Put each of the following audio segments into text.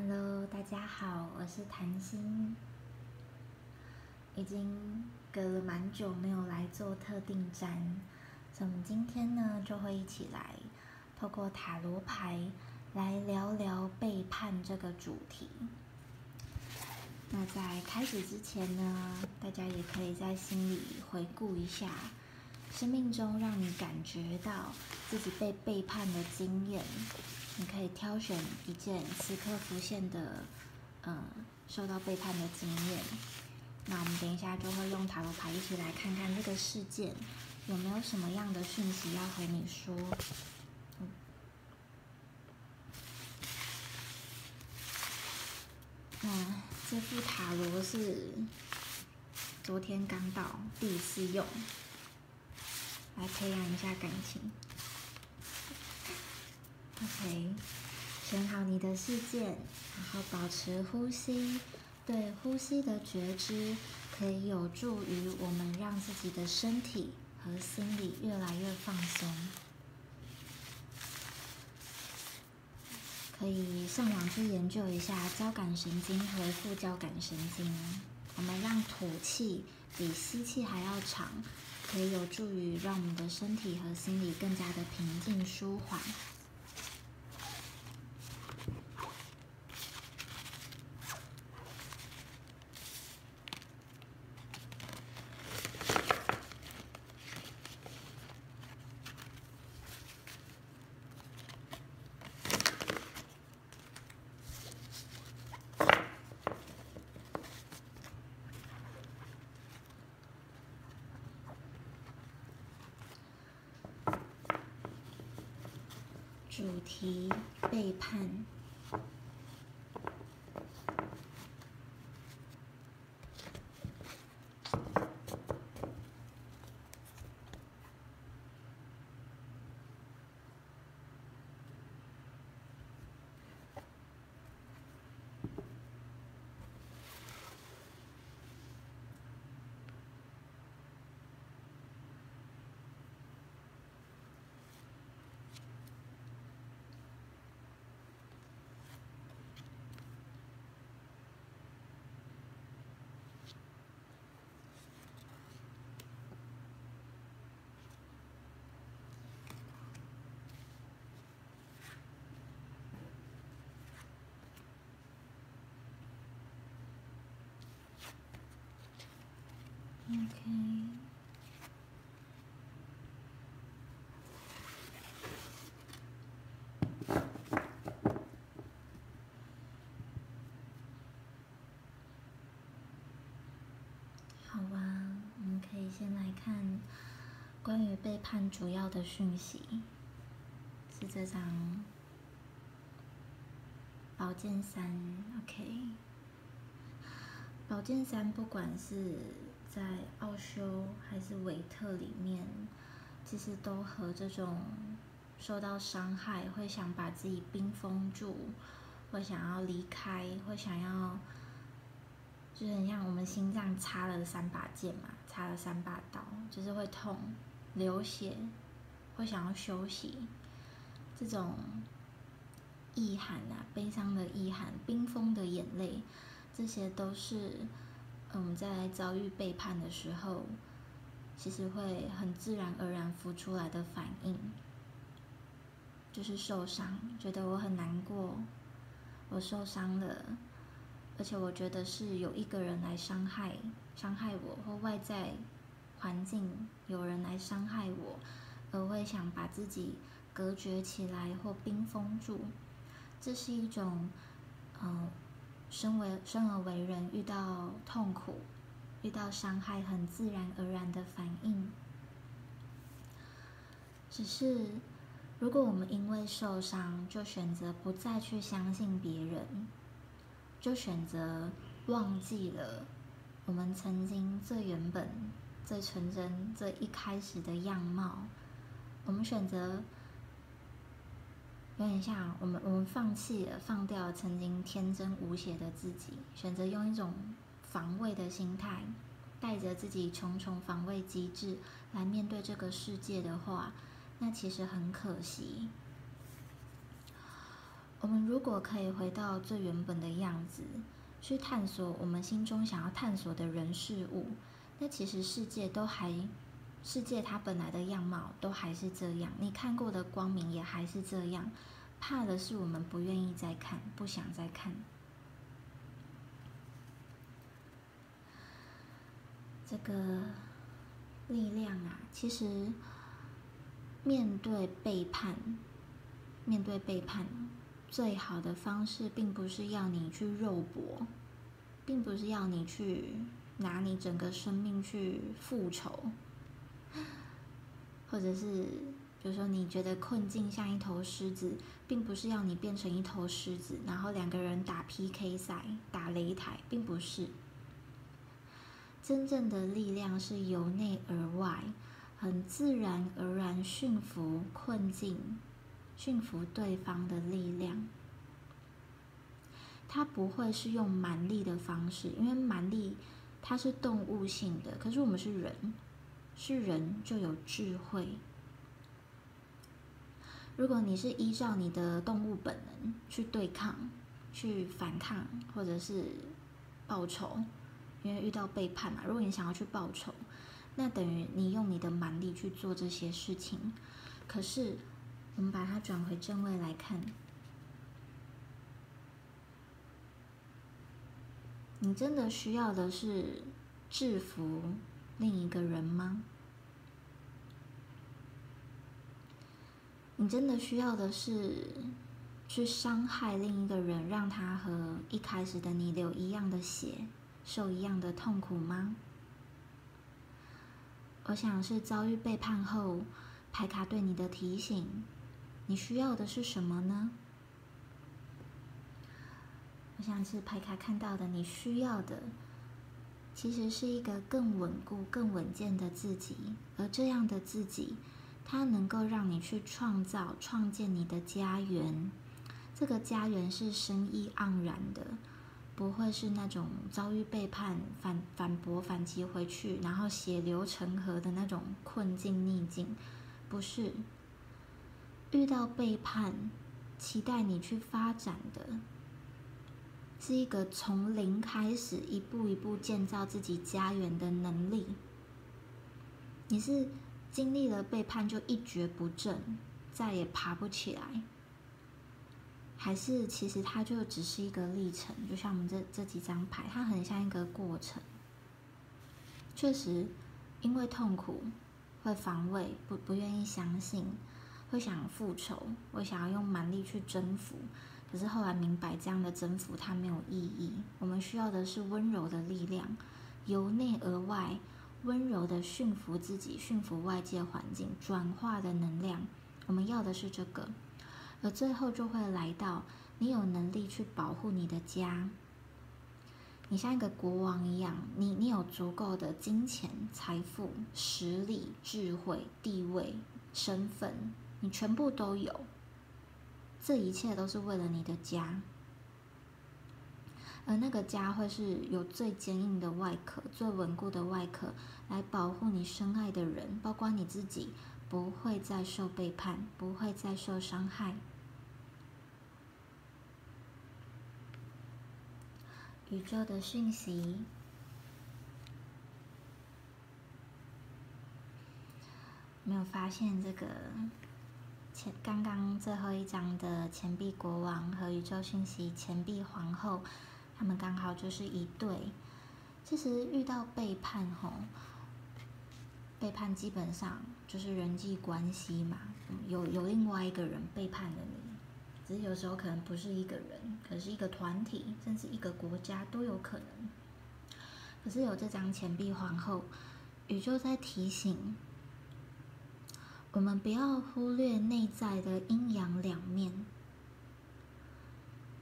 Hello，大家好，我是谭心。已经隔了蛮久没有来做特定占，所以我们今天呢就会一起来透过塔罗牌来聊聊背叛这个主题。那在开始之前呢，大家也可以在心里回顾一下生命中让你感觉到自己被背叛的经验。你可以挑选一件此刻浮现的，嗯，受到背叛的经验。那我们等一下就会用塔罗牌一起来看看这个事件有没有什么样的讯息要和你说。那这副塔罗是昨天刚到，第一次用，来培养一下感情。OK，选好你的事件，然后保持呼吸。对呼吸的觉知，可以有助于我们让自己的身体和心理越来越放松。可以上网去研究一下交感神经和副交感神经。我们让吐气比吸气还要长，可以有助于让我们的身体和心理更加的平静舒缓。主题背叛。OK，好吧，我们可以先来看关于背叛主要的讯息，是这张宝剑三。OK，宝剑三不管是。在奥修还是维特里面，其实都和这种受到伤害，会想把自己冰封住，会想要离开，会想要，就是很像我们心脏插了三把剑嘛，插了三把刀，就是会痛、流血，会想要休息，这种意涵啊，悲伤的意涵，冰封的眼泪，这些都是。嗯，在遭遇背叛的时候，其实会很自然而然浮出来的反应，就是受伤，觉得我很难过，我受伤了，而且我觉得是有一个人来伤害伤害我，或外在环境有人来伤害我，而会想把自己隔绝起来或冰封住，这是一种嗯。身为生而为人，遇到痛苦、遇到伤害，很自然而然的反应。只是，如果我们因为受伤，就选择不再去相信别人，就选择忘记了我们曾经最原本、最纯真、最一开始的样貌，我们选择。有点像我们，我们放弃了、放掉曾经天真无邪的自己，选择用一种防卫的心态，带着自己重重防卫机制来面对这个世界的话，那其实很可惜。我们如果可以回到最原本的样子，去探索我们心中想要探索的人事物，那其实世界都还，世界它本来的样貌都还是这样，你看过的光明也还是这样，怕的是我们不愿意再看，不想再看。这个力量啊，其实面对背叛，面对背叛。最好的方式，并不是要你去肉搏，并不是要你去拿你整个生命去复仇，或者是，比如说你觉得困境像一头狮子，并不是要你变成一头狮子，然后两个人打 PK 赛、打擂台，并不是。真正的力量是由内而外，很自然而然驯服困境。驯服对方的力量，它不会是用蛮力的方式，因为蛮力它是动物性的，可是我们是人，是人就有智慧。如果你是依照你的动物本能去对抗、去反抗，或者是报仇，因为遇到背叛嘛，如果你想要去报仇，那等于你用你的蛮力去做这些事情，可是。我们把它转回正位来看，你真的需要的是制服另一个人吗？你真的需要的是去伤害另一个人，让他和一开始的你流一样的血，受一样的痛苦吗？我想是遭遇背叛后，牌卡对你的提醒。你需要的是什么呢？我想是牌卡看到的，你需要的其实是一个更稳固、更稳健的自己，而这样的自己，它能够让你去创造、创建你的家园。这个家园是生意盎然的，不会是那种遭遇背叛、反反驳、反击回去，然后血流成河的那种困境逆境，不是。遇到背叛，期待你去发展的，是一个从零开始，一步一步建造自己家园的能力。你是经历了背叛就一蹶不振，再也爬不起来，还是其实它就只是一个历程？就像我们这这几张牌，它很像一个过程。确实，因为痛苦会防卫，不不愿意相信。会想复仇，会想要用蛮力去征服，可是后来明白这样的征服它没有意义。我们需要的是温柔的力量，由内而外温柔的驯服自己，驯服外界环境，转化的能量。我们要的是这个，而最后就会来到你有能力去保护你的家。你像一个国王一样，你你有足够的金钱、财富、实力、智慧、地位、身份。你全部都有，这一切都是为了你的家，而那个家会是有最坚硬的外壳、最稳固的外壳，来保护你深爱的人，包括你自己，不会再受背叛，不会再受伤害。宇宙的讯息，没有发现这个。前刚刚最后一张的钱币国王和宇宙讯息钱币皇后，他们刚好就是一对。其实遇到背叛吼，背叛基本上就是人际关系嘛，有有另外一个人背叛了你，只是有时候可能不是一个人，可是一个团体，甚至一个国家都有可能。可是有这张钱币皇后，宇宙在提醒。我们不要忽略内在的阴阳两面。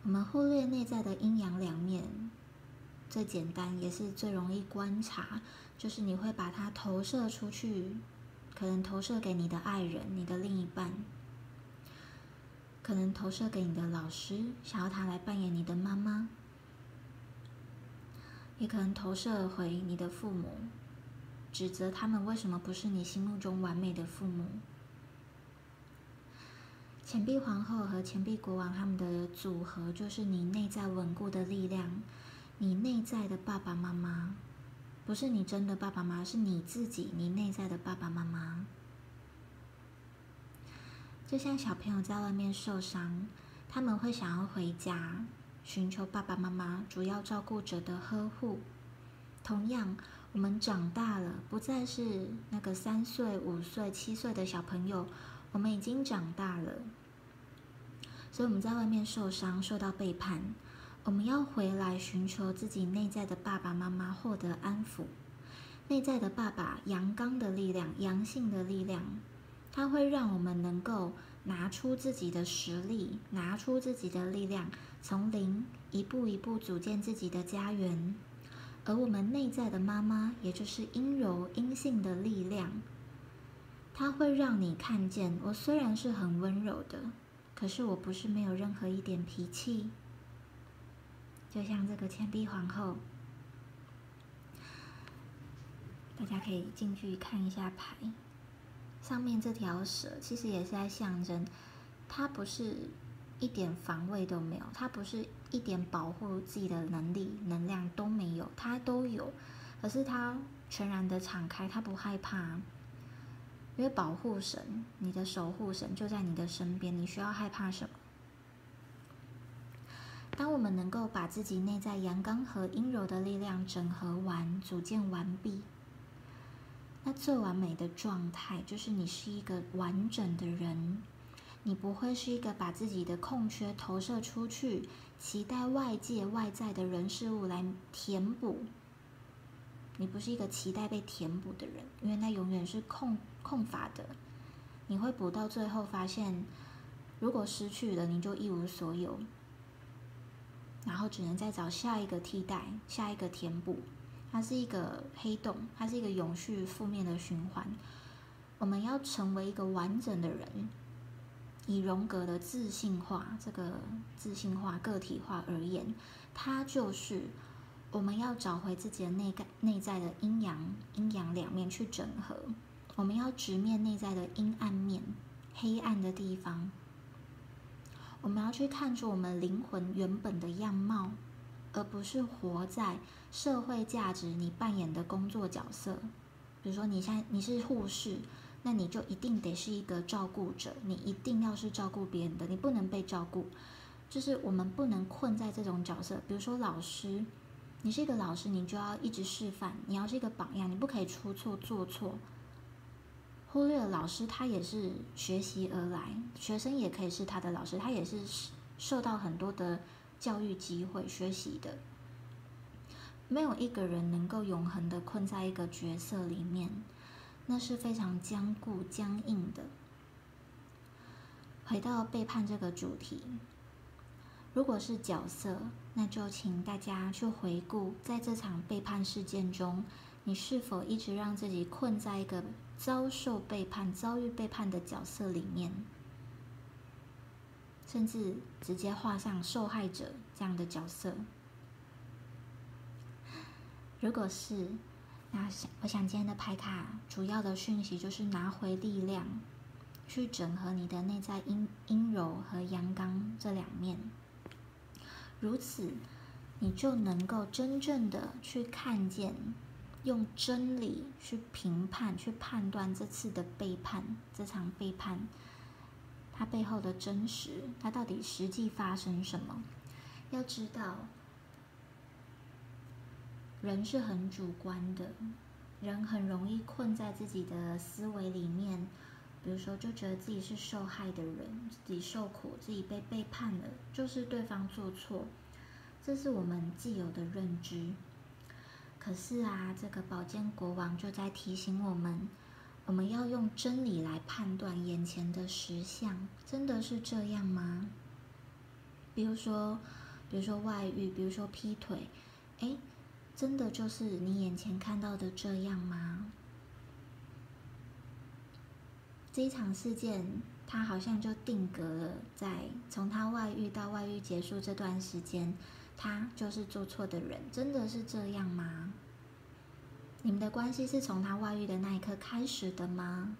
我们忽略内在的阴阳两面，最简单也是最容易观察，就是你会把它投射出去，可能投射给你的爱人、你的另一半，可能投射给你的老师，想要他来扮演你的妈妈，也可能投射回你的父母。指责他们为什么不是你心目中完美的父母？钱币皇后和钱币国王他们的组合，就是你内在稳固的力量，你内在的爸爸妈妈，不是你真的爸爸妈妈，是你自己，你内在的爸爸妈妈。就像小朋友在外面受伤，他们会想要回家，寻求爸爸妈妈主要照顾者的呵护。同样，我们长大了，不再是那个三岁、五岁、七岁的小朋友，我们已经长大了。所以我们在外面受伤、受到背叛，我们要回来寻求自己内在的爸爸妈妈，获得安抚。内在的爸爸，阳刚的力量，阳性的力量。它会让我们能够拿出自己的实力，拿出自己的力量，从零一步一步组建自己的家园。而我们内在的妈妈，也就是阴柔阴性的力量，它会让你看见，我虽然是很温柔的，可是我不是没有任何一点脾气。就像这个钱币皇后，大家可以进去看一下牌。上面这条蛇其实也是在象征，它不是一点防卫都没有，他不是一点保护自己的能力、能量都没有，他都有，可是他全然的敞开，他不害怕，因为保护神、你的守护神就在你的身边，你需要害怕什么？当我们能够把自己内在阳刚和阴柔的力量整合完、组建完毕。那最完美的状态，就是你是一个完整的人，你不会是一个把自己的空缺投射出去，期待外界外在的人事物来填补。你不是一个期待被填补的人，因为那永远是空空乏的。你会补到最后，发现如果失去了，你就一无所有，然后只能再找下一个替代，下一个填补。它是一个黑洞，它是一个永续负面的循环。我们要成为一个完整的人，以荣格的自信化这个自信化个体化而言，它就是我们要找回自己的内在内在的阴阳阴阳两面去整合。我们要直面内在的阴暗面、黑暗的地方。我们要去看出我们灵魂原本的样貌。而不是活在社会价值你扮演的工作角色，比如说你现在你是护士，那你就一定得是一个照顾者，你一定要是照顾别人的，你不能被照顾。就是我们不能困在这种角色。比如说老师，你是一个老师，你就要一直示范，你要是一个榜样，你不可以出错做错。忽略了老师，他也是学习而来，学生也可以是他的老师，他也是受到很多的。教育机会、学习的，没有一个人能够永恒的困在一个角色里面，那是非常坚固、僵硬的。回到背叛这个主题，如果是角色，那就请大家去回顾，在这场背叛事件中，你是否一直让自己困在一个遭受背叛、遭遇背叛的角色里面？甚至直接画上受害者这样的角色。如果是，那想我想今天的牌卡主要的讯息就是拿回力量，去整合你的内在阴阴柔和阳刚这两面。如此，你就能够真正的去看见，用真理去评判、去判断这次的背叛，这场背叛。它背后的真实，它到底实际发生什么？要知道，人是很主观的，人很容易困在自己的思维里面。比如说，就觉得自己是受害的人，自己受苦，自己被背叛了，就是对方做错，这是我们既有的认知。可是啊，这个宝剑国王就在提醒我们。我们要用真理来判断眼前的实相，真的是这样吗？比如说，比如说外遇，比如说劈腿，哎，真的就是你眼前看到的这样吗？这一场事件，它好像就定格了在从他外遇到外遇结束这段时间，他就是做错的人，真的是这样吗？你们的关系是从他外遇的那一刻开始的吗？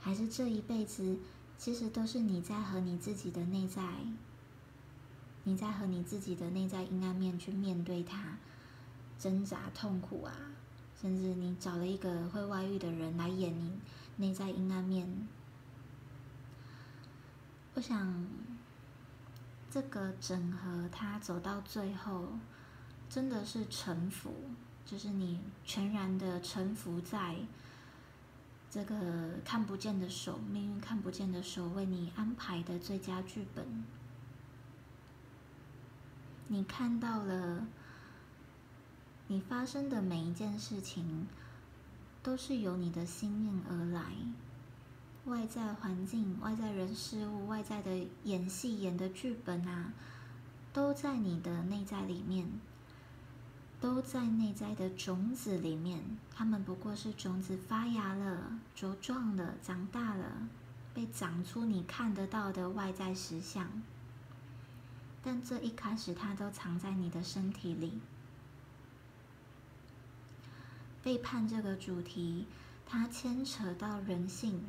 还是这一辈子其实都是你在和你自己的内在，你在和你自己的内在阴暗面去面对它，挣扎、痛苦啊，甚至你找了一个会外遇的人来演你内在阴暗面。我想，这个整合它走到最后，真的是臣服，就是你全然的臣服在。这个看不见的手，命运看不见的手为你安排的最佳剧本，你看到了，你发生的每一件事情，都是由你的心念而来，外在环境、外在人事物、外在的演戏演的剧本啊，都在你的内在里面。都在内在的种子里面，它们不过是种子发芽了、茁壮了、长大了，被长出你看得到的外在实相。但这一开始，它都藏在你的身体里。背叛这个主题，它牵扯到人性，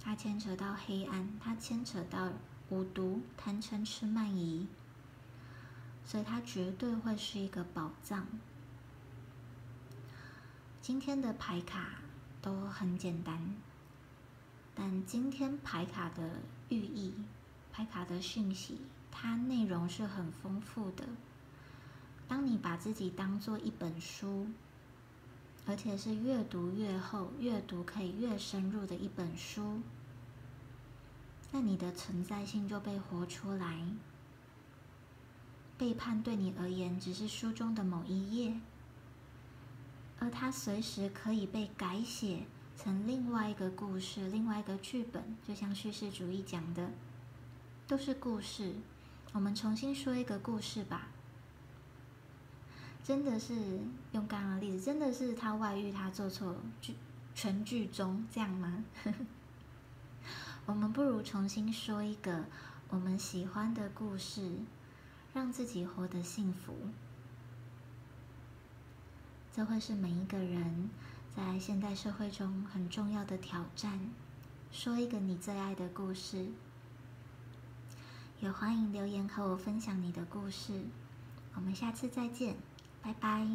它牵扯到黑暗，它牵扯到五毒、贪嗔痴慢疑。所以它绝对会是一个宝藏。今天的牌卡都很简单，但今天牌卡的寓意、牌卡的讯息，它内容是很丰富的。当你把自己当做一本书，而且是越读越厚、越读可以越深入的一本书，那你的存在性就被活出来。背叛对你而言只是书中的某一页，而它随时可以被改写成另外一个故事、另外一个剧本。就像叙事主义讲的，都是故事。我们重新说一个故事吧。真的是用刚刚的例子，真的是他外遇，他做错剧全剧中这样吗？我们不如重新说一个我们喜欢的故事。让自己活得幸福，这会是每一个人在现代社会中很重要的挑战。说一个你最爱的故事，也欢迎留言和我分享你的故事。我们下次再见，拜拜。